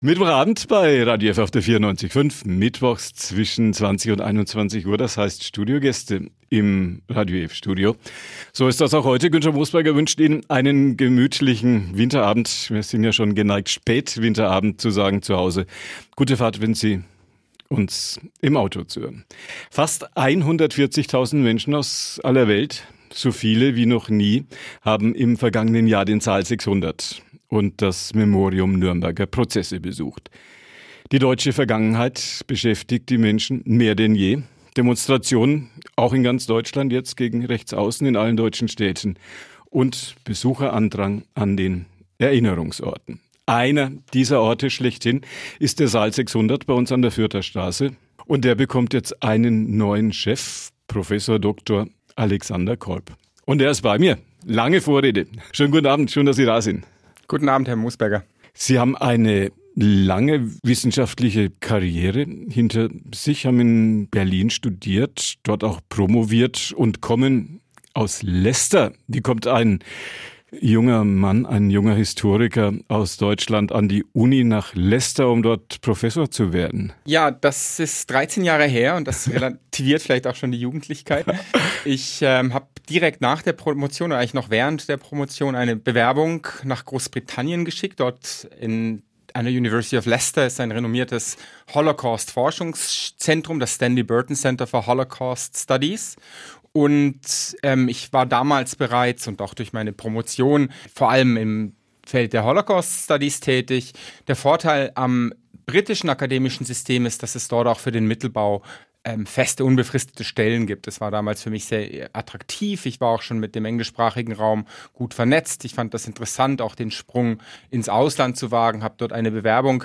Mittwochabend bei Radio F auf der 94.5, mittwochs zwischen 20 und 21 Uhr, das heißt Studiogäste im Radio F Studio. So ist das auch heute. Günther Moosberger wünscht Ihnen einen gemütlichen Winterabend. Wir sind ja schon geneigt, Spätwinterabend zu sagen zu Hause. Gute Fahrt, wenn Sie uns im Auto zu hören. Fast 140.000 Menschen aus aller Welt, so viele wie noch nie, haben im vergangenen Jahr den Zahl 600 und das Memorium Nürnberger Prozesse besucht. Die deutsche Vergangenheit beschäftigt die Menschen mehr denn je. Demonstrationen, auch in ganz Deutschland jetzt gegen Rechtsaußen in allen deutschen Städten und Besucherandrang an den Erinnerungsorten. Einer dieser Orte schlechthin ist der Saal 600 bei uns an der Fürther Straße und der bekommt jetzt einen neuen Chef, Professor Dr. Alexander Kolb. Und er ist bei mir. Lange Vorrede. Schönen guten Abend, schön, dass Sie da sind. Guten Abend, Herr Musberger. Sie haben eine lange wissenschaftliche Karriere hinter sich, haben in Berlin studiert, dort auch promoviert und kommen aus Leicester. Wie kommt ein junger Mann, ein junger Historiker aus Deutschland an die Uni nach Leicester, um dort Professor zu werden? Ja, das ist 13 Jahre her und das relativiert vielleicht auch schon die Jugendlichkeit. Ich ähm, habe direkt nach der Promotion, oder eigentlich noch während der Promotion, eine Bewerbung nach Großbritannien geschickt. Dort in einer University of Leicester ist ein renommiertes Holocaust-Forschungszentrum, das Stanley Burton Center for Holocaust Studies. Und ähm, ich war damals bereits und auch durch meine Promotion vor allem im Feld der Holocaust Studies tätig. Der Vorteil am britischen akademischen System ist, dass es dort auch für den Mittelbau ähm, feste, unbefristete Stellen gibt. Das war damals für mich sehr attraktiv. Ich war auch schon mit dem englischsprachigen Raum gut vernetzt. Ich fand das interessant, auch den Sprung ins Ausland zu wagen, habe dort eine Bewerbung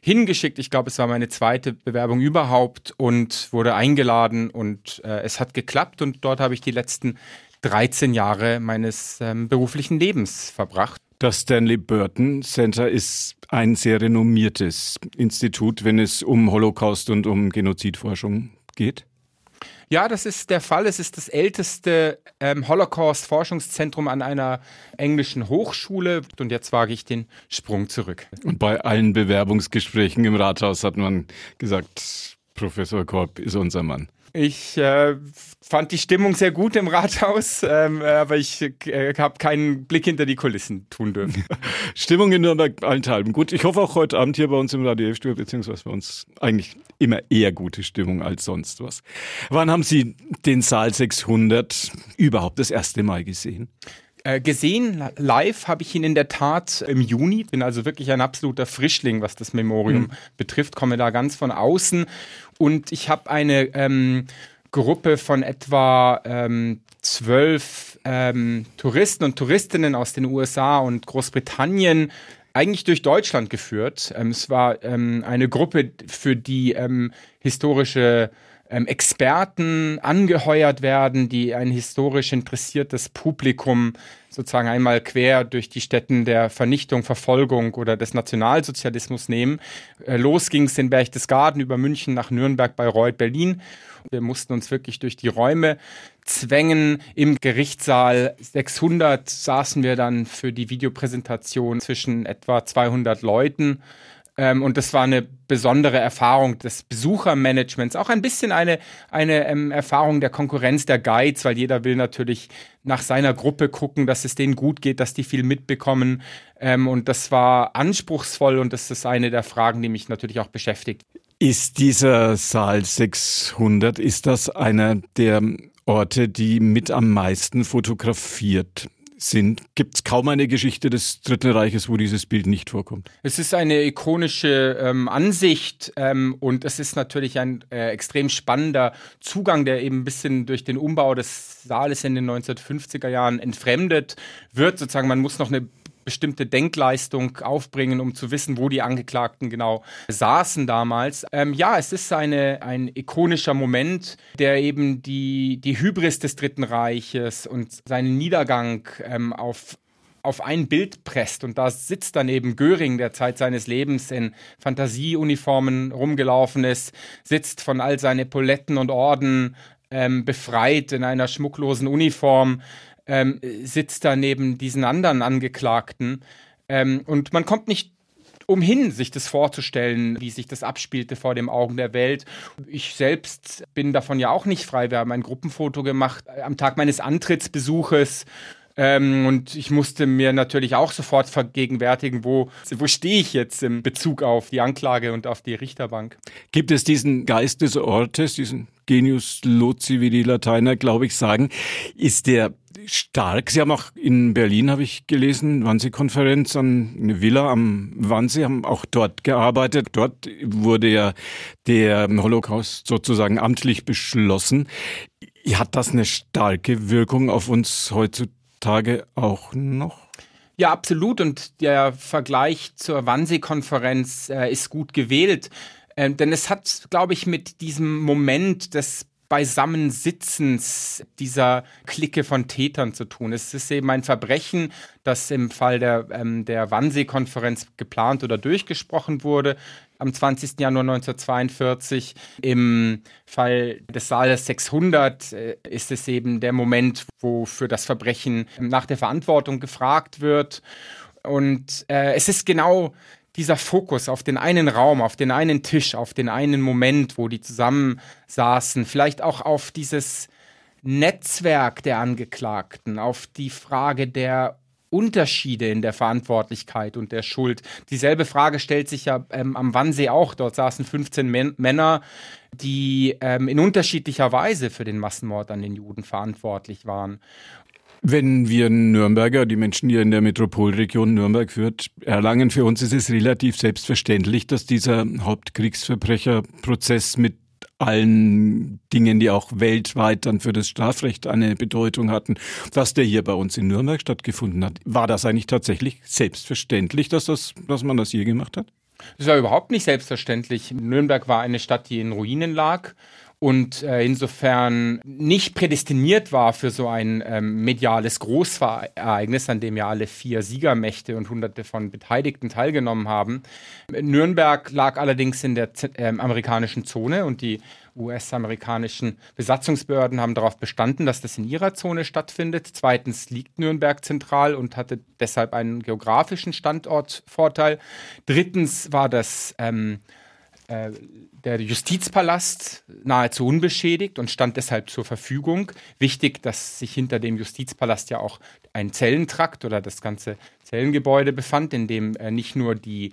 hingeschickt. Ich glaube, es war meine zweite Bewerbung überhaupt und wurde eingeladen und äh, es hat geklappt und dort habe ich die letzten 13 Jahre meines ähm, beruflichen Lebens verbracht. Das Stanley Burton Center ist ein sehr renommiertes Institut, wenn es um Holocaust und um Genozidforschung geht. Ja, das ist der Fall. Es ist das älteste ähm, Holocaust-Forschungszentrum an einer englischen Hochschule. Und jetzt wage ich den Sprung zurück. Und bei allen Bewerbungsgesprächen im Rathaus hat man gesagt, Professor Korb ist unser Mann. Ich äh, fand die Stimmung sehr gut im Rathaus, ähm, aber ich äh, habe keinen Blick hinter die Kulissen tun dürfen. Stimmung in Nürnberg allenthalben. Gut, ich hoffe auch heute Abend hier bei uns im Radio F-Studio, beziehungsweise bei uns eigentlich immer eher gute Stimmung als sonst was. Wann haben Sie den Saal 600 überhaupt das erste Mal gesehen? Äh, gesehen live habe ich ihn in der Tat im Juni. Bin also wirklich ein absoluter Frischling, was das Memorium mhm. betrifft. Komme da ganz von außen. Und ich habe eine ähm, Gruppe von etwa ähm, zwölf ähm, Touristen und Touristinnen aus den USA und Großbritannien eigentlich durch Deutschland geführt. Ähm, es war ähm, eine Gruppe, für die ähm, historische ähm, Experten angeheuert werden, die ein historisch interessiertes Publikum sozusagen einmal quer durch die Städten der Vernichtung, Verfolgung oder des Nationalsozialismus nehmen. Äh, los ging es in Berchtesgaden über München nach Nürnberg, Bayreuth, Berlin. Wir mussten uns wirklich durch die Räume zwängen. Im Gerichtssaal 600 saßen wir dann für die Videopräsentation zwischen etwa 200 Leuten. Ähm, und das war eine besondere Erfahrung des Besuchermanagements, auch ein bisschen eine, eine ähm, Erfahrung der Konkurrenz der Guides, weil jeder will natürlich nach seiner Gruppe gucken, dass es denen gut geht, dass die viel mitbekommen. Ähm, und das war anspruchsvoll und das ist eine der Fragen, die mich natürlich auch beschäftigt. Ist dieser Saal 600, ist das einer der Orte, die mit am meisten fotografiert sind, gibt es kaum eine Geschichte des Dritten Reiches, wo dieses Bild nicht vorkommt. Es ist eine ikonische ähm, Ansicht ähm, und es ist natürlich ein äh, extrem spannender Zugang, der eben ein bisschen durch den Umbau des Saales in den 1950er Jahren entfremdet wird. Sozusagen, man muss noch eine bestimmte Denkleistung aufbringen, um zu wissen, wo die Angeklagten genau saßen damals. Ähm, ja, es ist eine, ein ikonischer Moment, der eben die, die Hybris des Dritten Reiches und seinen Niedergang ähm, auf auf ein Bild presst und da sitzt dann eben Göring, der Zeit seines Lebens in Fantasieuniformen rumgelaufen ist, sitzt von all seinen Epauletten und Orden ähm, befreit in einer schmucklosen Uniform, ähm, sitzt da neben diesen anderen Angeklagten. Ähm, und man kommt nicht umhin, sich das vorzustellen, wie sich das abspielte vor den Augen der Welt. Ich selbst bin davon ja auch nicht frei. Wir haben ein Gruppenfoto gemacht am Tag meines Antrittsbesuches ähm, und ich musste mir natürlich auch sofort vergegenwärtigen, wo, wo stehe ich jetzt im Bezug auf die Anklage und auf die Richterbank. Gibt es diesen Geist des Ortes, diesen Genius Loci, wie die Lateiner, glaube ich, sagen, ist der stark. Sie haben auch in Berlin, habe ich gelesen, Wannsee-Konferenz an eine Villa am Wannsee, haben auch dort gearbeitet. Dort wurde ja der Holocaust sozusagen amtlich beschlossen. Hat das eine starke Wirkung auf uns heutzutage? Tage auch noch? Ja, absolut. Und der Vergleich zur Wannsee-Konferenz äh, ist gut gewählt. Äh, denn es hat, glaube ich, mit diesem Moment des Beisammensitzens dieser Clique von Tätern zu tun. Es ist eben ein Verbrechen, das im Fall der, ähm, der Wannsee-Konferenz geplant oder durchgesprochen wurde am 20. Januar 1942. Im Fall des Saales 600 äh, ist es eben der Moment, wo für das Verbrechen nach der Verantwortung gefragt wird. Und äh, es ist genau dieser Fokus auf den einen Raum, auf den einen Tisch, auf den einen Moment, wo die zusammensaßen, vielleicht auch auf dieses Netzwerk der Angeklagten, auf die Frage der Unterschiede in der Verantwortlichkeit und der Schuld. Dieselbe Frage stellt sich ja ähm, am Wannsee auch. Dort saßen 15 Män Männer, die ähm, in unterschiedlicher Weise für den Massenmord an den Juden verantwortlich waren. Wenn wir Nürnberger, die Menschen hier in der Metropolregion Nürnberg führt, erlangen, für uns ist es relativ selbstverständlich, dass dieser Hauptkriegsverbrecherprozess mit allen Dingen, die auch weltweit dann für das Strafrecht eine Bedeutung hatten, dass der hier bei uns in Nürnberg stattgefunden hat. War das eigentlich tatsächlich selbstverständlich, dass, das, dass man das hier gemacht hat? Das war überhaupt nicht selbstverständlich. Nürnberg war eine Stadt, die in Ruinen lag und äh, insofern nicht prädestiniert war für so ein ähm, mediales Großereignis, an dem ja alle vier Siegermächte und hunderte von Beteiligten teilgenommen haben. Nürnberg lag allerdings in der äh, amerikanischen Zone und die US-amerikanischen Besatzungsbehörden haben darauf bestanden, dass das in ihrer Zone stattfindet. Zweitens liegt Nürnberg zentral und hatte deshalb einen geografischen Standortvorteil. Drittens war das ähm, äh, der Justizpalast nahezu unbeschädigt und stand deshalb zur Verfügung. Wichtig, dass sich hinter dem Justizpalast ja auch ein Zellentrakt oder das ganze Zellengebäude befand, in dem äh, nicht nur die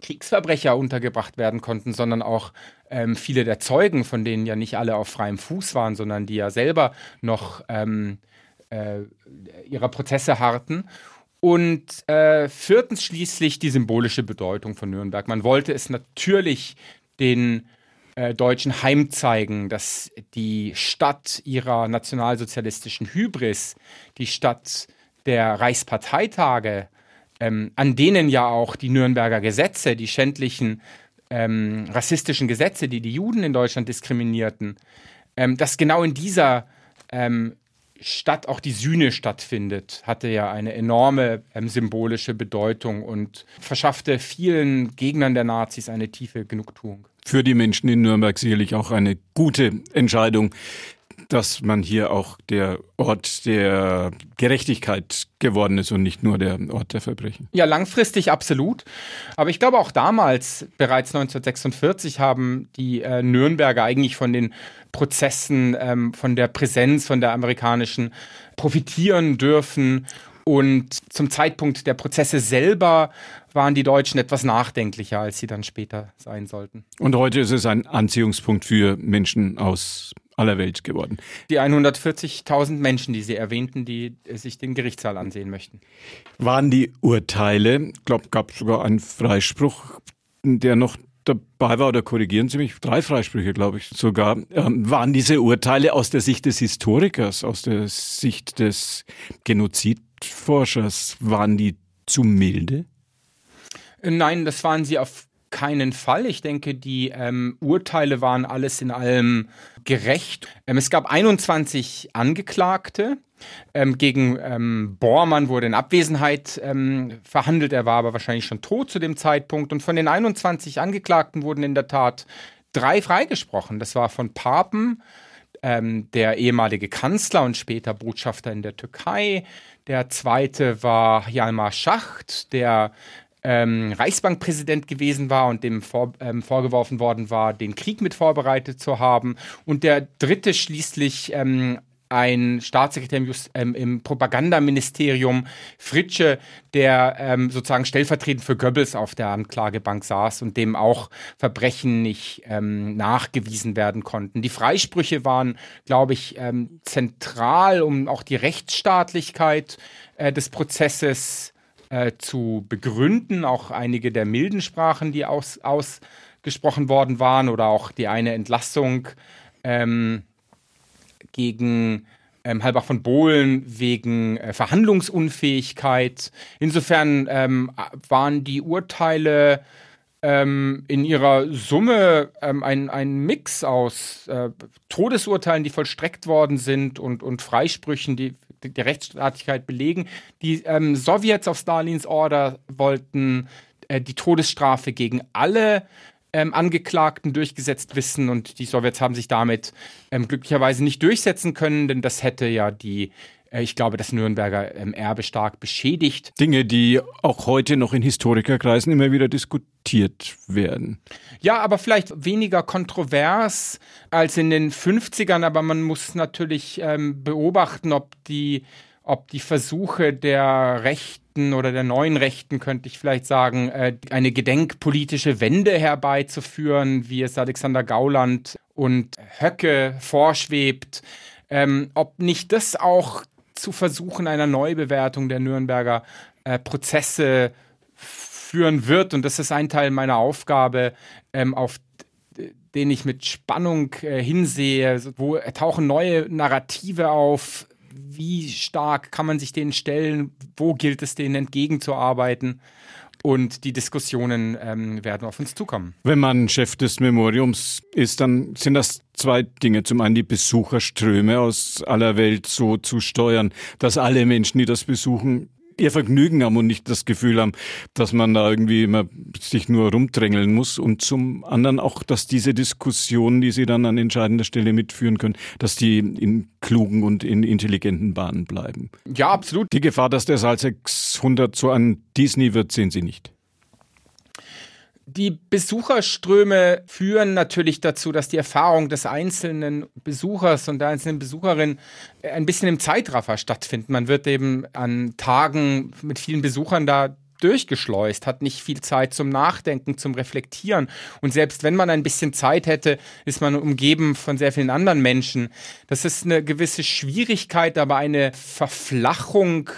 Kriegsverbrecher untergebracht werden konnten, sondern auch ähm, viele der Zeugen, von denen ja nicht alle auf freiem Fuß waren, sondern die ja selber noch ähm, äh, ihrer Prozesse harrten. Und äh, viertens schließlich die symbolische Bedeutung von Nürnberg. Man wollte es natürlich den äh, Deutschen heimzeigen, dass die Stadt ihrer nationalsozialistischen Hybris, die Stadt der Reichsparteitage, ähm, an denen ja auch die Nürnberger Gesetze, die schändlichen ähm, rassistischen Gesetze, die die Juden in Deutschland diskriminierten, ähm, dass genau in dieser ähm, Stadt auch die Sühne stattfindet, hatte ja eine enorme ähm, symbolische Bedeutung und verschaffte vielen Gegnern der Nazis eine tiefe Genugtuung. Für die Menschen in Nürnberg sicherlich auch eine gute Entscheidung, dass man hier auch der Ort der Gerechtigkeit geworden ist und nicht nur der Ort der Verbrechen. Ja, langfristig absolut. Aber ich glaube auch damals, bereits 1946, haben die äh, Nürnberger eigentlich von den Prozessen, ähm, von der Präsenz, von der amerikanischen profitieren dürfen. Und zum Zeitpunkt der Prozesse selber waren die Deutschen etwas nachdenklicher, als sie dann später sein sollten. Und heute ist es ein Anziehungspunkt für Menschen aus aller Welt geworden. Die 140.000 Menschen, die Sie erwähnten, die sich den Gerichtssaal ansehen möchten. Waren die Urteile, ich glaube, gab es sogar einen Freispruch, der noch dabei war, oder korrigieren Sie mich, drei Freisprüche, glaube ich sogar, ähm, waren diese Urteile aus der Sicht des Historikers, aus der Sicht des Genozidforschers, waren die zu milde? Nein, das waren sie auf keinen Fall. Ich denke, die ähm, Urteile waren alles in allem gerecht. Ähm, es gab 21 Angeklagte. Ähm, gegen ähm, Bormann wurde in Abwesenheit ähm, verhandelt. Er war aber wahrscheinlich schon tot zu dem Zeitpunkt. Und von den 21 Angeklagten wurden in der Tat drei freigesprochen. Das war von Papen, ähm, der ehemalige Kanzler und später Botschafter in der Türkei. Der zweite war Hjalmar Schacht, der ähm, Reichsbankpräsident gewesen war und dem vor, ähm, vorgeworfen worden war, den Krieg mit vorbereitet zu haben. Und der dritte schließlich ähm, ein Staatssekretär im, Just, ähm, im Propagandaministerium, Fritsche, der ähm, sozusagen stellvertretend für Goebbels auf der Anklagebank saß und dem auch Verbrechen nicht ähm, nachgewiesen werden konnten. Die Freisprüche waren, glaube ich, ähm, zentral, um auch die Rechtsstaatlichkeit äh, des Prozesses äh, zu begründen. Auch einige der milden Sprachen, die aus, ausgesprochen worden waren, oder auch die eine Entlassung. Ähm, gegen ähm, Halbach von Bohlen wegen äh, Verhandlungsunfähigkeit. Insofern ähm, waren die Urteile ähm, in ihrer Summe ähm, ein, ein Mix aus äh, Todesurteilen, die vollstreckt worden sind und, und Freisprüchen, die die Rechtsstaatlichkeit belegen. Die ähm, Sowjets auf Stalins Order wollten äh, die Todesstrafe gegen alle ähm, Angeklagten durchgesetzt wissen und die Sowjets haben sich damit ähm, glücklicherweise nicht durchsetzen können, denn das hätte ja die ich glaube, das Nürnberger ähm, Erbe stark beschädigt. Dinge, die auch heute noch in Historikerkreisen immer wieder diskutiert werden. Ja, aber vielleicht weniger kontrovers als in den 50ern, aber man muss natürlich ähm, beobachten, ob die ob die Versuche der Rechten oder der neuen Rechten, könnte ich vielleicht sagen, äh, eine gedenkpolitische Wende herbeizuführen, wie es Alexander Gauland und Höcke vorschwebt, ähm, ob nicht das auch zu Versuchen einer Neubewertung der Nürnberger äh, Prozesse führen wird. Und das ist ein Teil meiner Aufgabe, ähm, auf den ich mit Spannung äh, hinsehe, wo tauchen neue Narrative auf, wie stark kann man sich denen stellen, wo gilt es denen entgegenzuarbeiten. Und die Diskussionen ähm, werden auf uns zukommen. Wenn man Chef des Memoriums ist, dann sind das zwei Dinge. Zum einen die Besucherströme aus aller Welt so zu steuern, dass alle Menschen, die das besuchen, ihr Vergnügen haben und nicht das Gefühl haben, dass man da irgendwie immer sich nur rumdrängeln muss. Und zum anderen auch, dass diese Diskussionen, die sie dann an entscheidender Stelle mitführen können, dass die in klugen und in intelligenten Bahnen bleiben. Ja, absolut. Die Gefahr, dass der Saal 600 so ein Disney wird, sehen Sie nicht. Die Besucherströme führen natürlich dazu, dass die Erfahrung des einzelnen Besuchers und der einzelnen Besucherin ein bisschen im Zeitraffer stattfindet. Man wird eben an Tagen mit vielen Besuchern da durchgeschleust, hat nicht viel Zeit zum Nachdenken, zum Reflektieren. Und selbst wenn man ein bisschen Zeit hätte, ist man umgeben von sehr vielen anderen Menschen. Das ist eine gewisse Schwierigkeit, aber eine Verflachung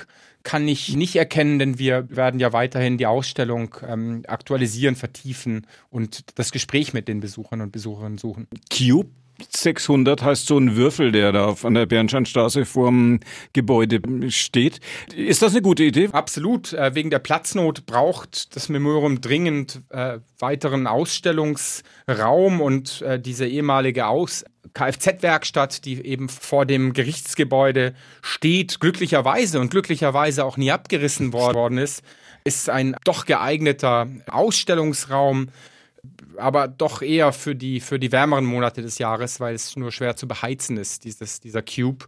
kann ich nicht erkennen, denn wir werden ja weiterhin die Ausstellung ähm, aktualisieren, vertiefen und das Gespräch mit den Besuchern und Besucherinnen suchen. Cube 600 heißt so ein Würfel, der da an der Bernsteinstraße vorm Gebäude steht. Ist das eine gute Idee? Absolut. Äh, wegen der Platznot braucht das Memorium dringend äh, weiteren Ausstellungsraum und äh, diese ehemalige Aus Kfz-Werkstatt, die eben vor dem Gerichtsgebäude steht, glücklicherweise und glücklicherweise auch nie abgerissen worden ist, ist ein doch geeigneter Ausstellungsraum, aber doch eher für die, für die wärmeren Monate des Jahres, weil es nur schwer zu beheizen ist, dieses, dieser Cube.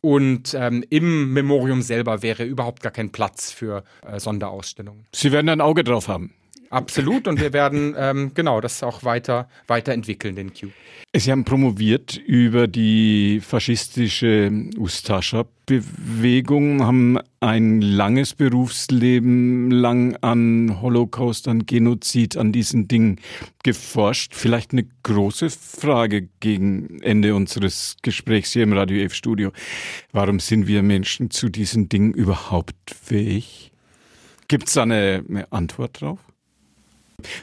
Und ähm, im Memorium selber wäre überhaupt gar kein Platz für äh, Sonderausstellungen. Sie werden ein Auge drauf haben. Absolut. Und wir werden ähm, genau das auch weiter weiterentwickeln, den Cube. Sie haben promoviert über die faschistische Ustascha-Bewegung, haben ein langes Berufsleben lang an Holocaust, an Genozid, an diesen Dingen geforscht. Vielleicht eine große Frage gegen Ende unseres Gesprächs hier im Radio F-Studio. Warum sind wir Menschen zu diesen Dingen überhaupt fähig? Gibt es da eine, eine Antwort drauf?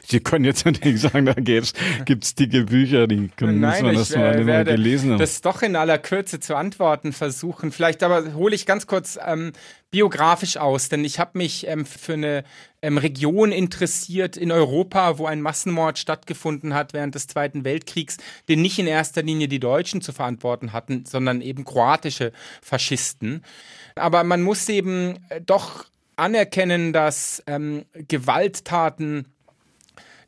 Sie können jetzt natürlich sagen, da gibt es dicke Bücher, die können, Nein, man das ich, mal äh, gelesen haben. Das doch in aller Kürze zu antworten versuchen. Vielleicht aber hole ich ganz kurz ähm, biografisch aus, denn ich habe mich ähm, für eine ähm, Region interessiert in Europa, wo ein Massenmord stattgefunden hat während des Zweiten Weltkriegs, den nicht in erster Linie die Deutschen zu verantworten hatten, sondern eben kroatische Faschisten. Aber man muss eben äh, doch anerkennen, dass ähm, Gewalttaten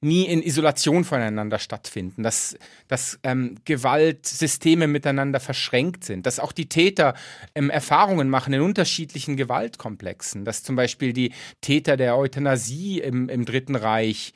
nie in Isolation voneinander stattfinden, dass, dass ähm, Gewaltsysteme miteinander verschränkt sind, dass auch die Täter ähm, Erfahrungen machen in unterschiedlichen Gewaltkomplexen, dass zum Beispiel die Täter der Euthanasie im, im Dritten Reich,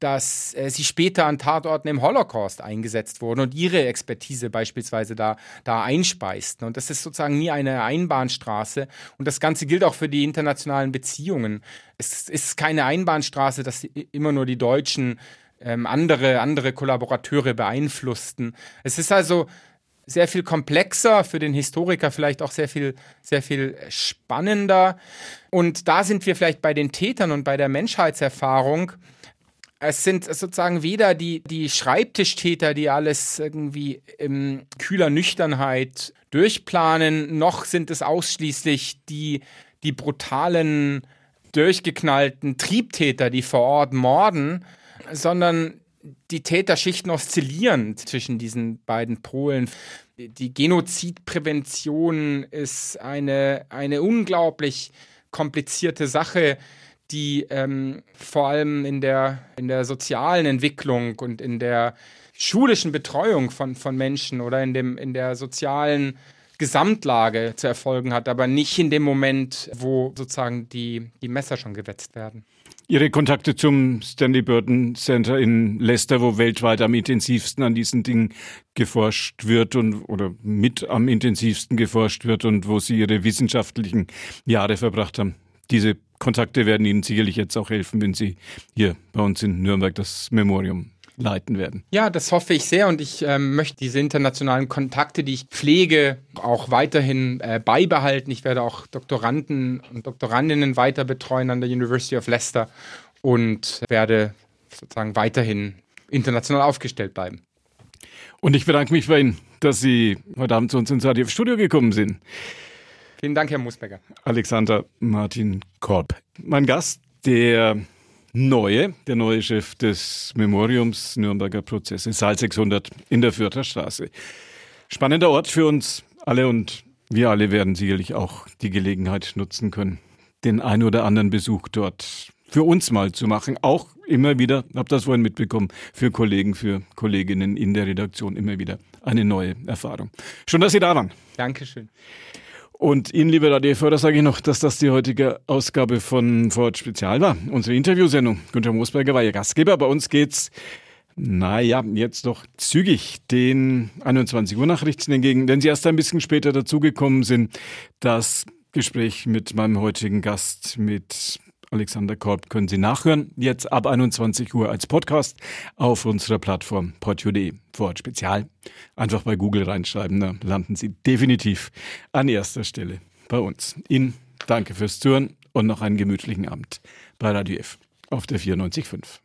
dass äh, sie später an Tatorten im Holocaust eingesetzt wurden und ihre Expertise beispielsweise da, da einspeisten. Und das ist sozusagen nie eine Einbahnstraße. Und das Ganze gilt auch für die internationalen Beziehungen. Es ist keine Einbahnstraße, dass immer nur die Deutschen ähm, andere, andere Kollaborateure beeinflussten. Es ist also sehr viel komplexer, für den Historiker vielleicht auch sehr viel, sehr viel spannender. Und da sind wir vielleicht bei den Tätern und bei der Menschheitserfahrung. Es sind sozusagen weder die, die Schreibtischtäter, die alles irgendwie in kühler Nüchternheit durchplanen, noch sind es ausschließlich die, die brutalen durchgeknallten Triebtäter, die vor Ort morden, sondern die Täterschichten oszillieren zwischen diesen beiden Polen. Die Genozidprävention ist eine, eine unglaublich komplizierte Sache, die ähm, vor allem in der, in der sozialen Entwicklung und in der schulischen Betreuung von, von Menschen oder in, dem, in der sozialen Gesamtlage zu erfolgen hat, aber nicht in dem Moment, wo sozusagen die, die Messer schon gewetzt werden. Ihre Kontakte zum Stanley Burton Center in Leicester, wo weltweit am intensivsten an diesen Dingen geforscht wird und oder mit am intensivsten geforscht wird und wo Sie Ihre wissenschaftlichen Jahre verbracht haben. Diese Kontakte werden Ihnen sicherlich jetzt auch helfen, wenn Sie hier bei uns in Nürnberg das Memorium leiten werden. Ja, das hoffe ich sehr und ich ähm, möchte diese internationalen Kontakte, die ich pflege, auch weiterhin äh, beibehalten. Ich werde auch Doktoranden und Doktorandinnen weiter betreuen an der University of Leicester und werde sozusagen weiterhin international aufgestellt bleiben. Und ich bedanke mich bei Ihnen, dass Sie heute Abend zu uns ins Radio Studio gekommen sind. Vielen Dank, Herr Musbecker. Alexander Martin Korb. Mein Gast, der neue, der neue Chef des Memoriums Nürnberger Prozesse, Saal 600 in der Fürther Straße. Spannender Ort für uns alle und wir alle werden sicherlich auch die Gelegenheit nutzen können, den ein oder anderen Besuch dort für uns mal zu machen. Auch immer wieder, habe das vorhin mitbekommen, für Kollegen, für Kolleginnen in der Redaktion immer wieder eine neue Erfahrung. Schön, dass Sie da waren. Dankeschön. Und Ihnen, liebe Radio sage ich noch, dass das die heutige Ausgabe von Ford Spezial war. Unsere Interviewsendung. Günther Moosberger war Ihr Gastgeber. Bei uns geht's, naja, jetzt doch zügig den 21 Uhr Nachrichten entgegen, denn Sie erst ein bisschen später dazugekommen sind. Das Gespräch mit meinem heutigen Gast, mit Alexander Korb können Sie nachhören. Jetzt ab 21 Uhr als Podcast auf unserer Plattform podio.de. Vorort Spezial. Einfach bei Google reinschreiben, da landen Sie definitiv an erster Stelle bei uns. Ihnen danke fürs Zuhören und noch einen gemütlichen Abend bei Radio F auf der 94.5.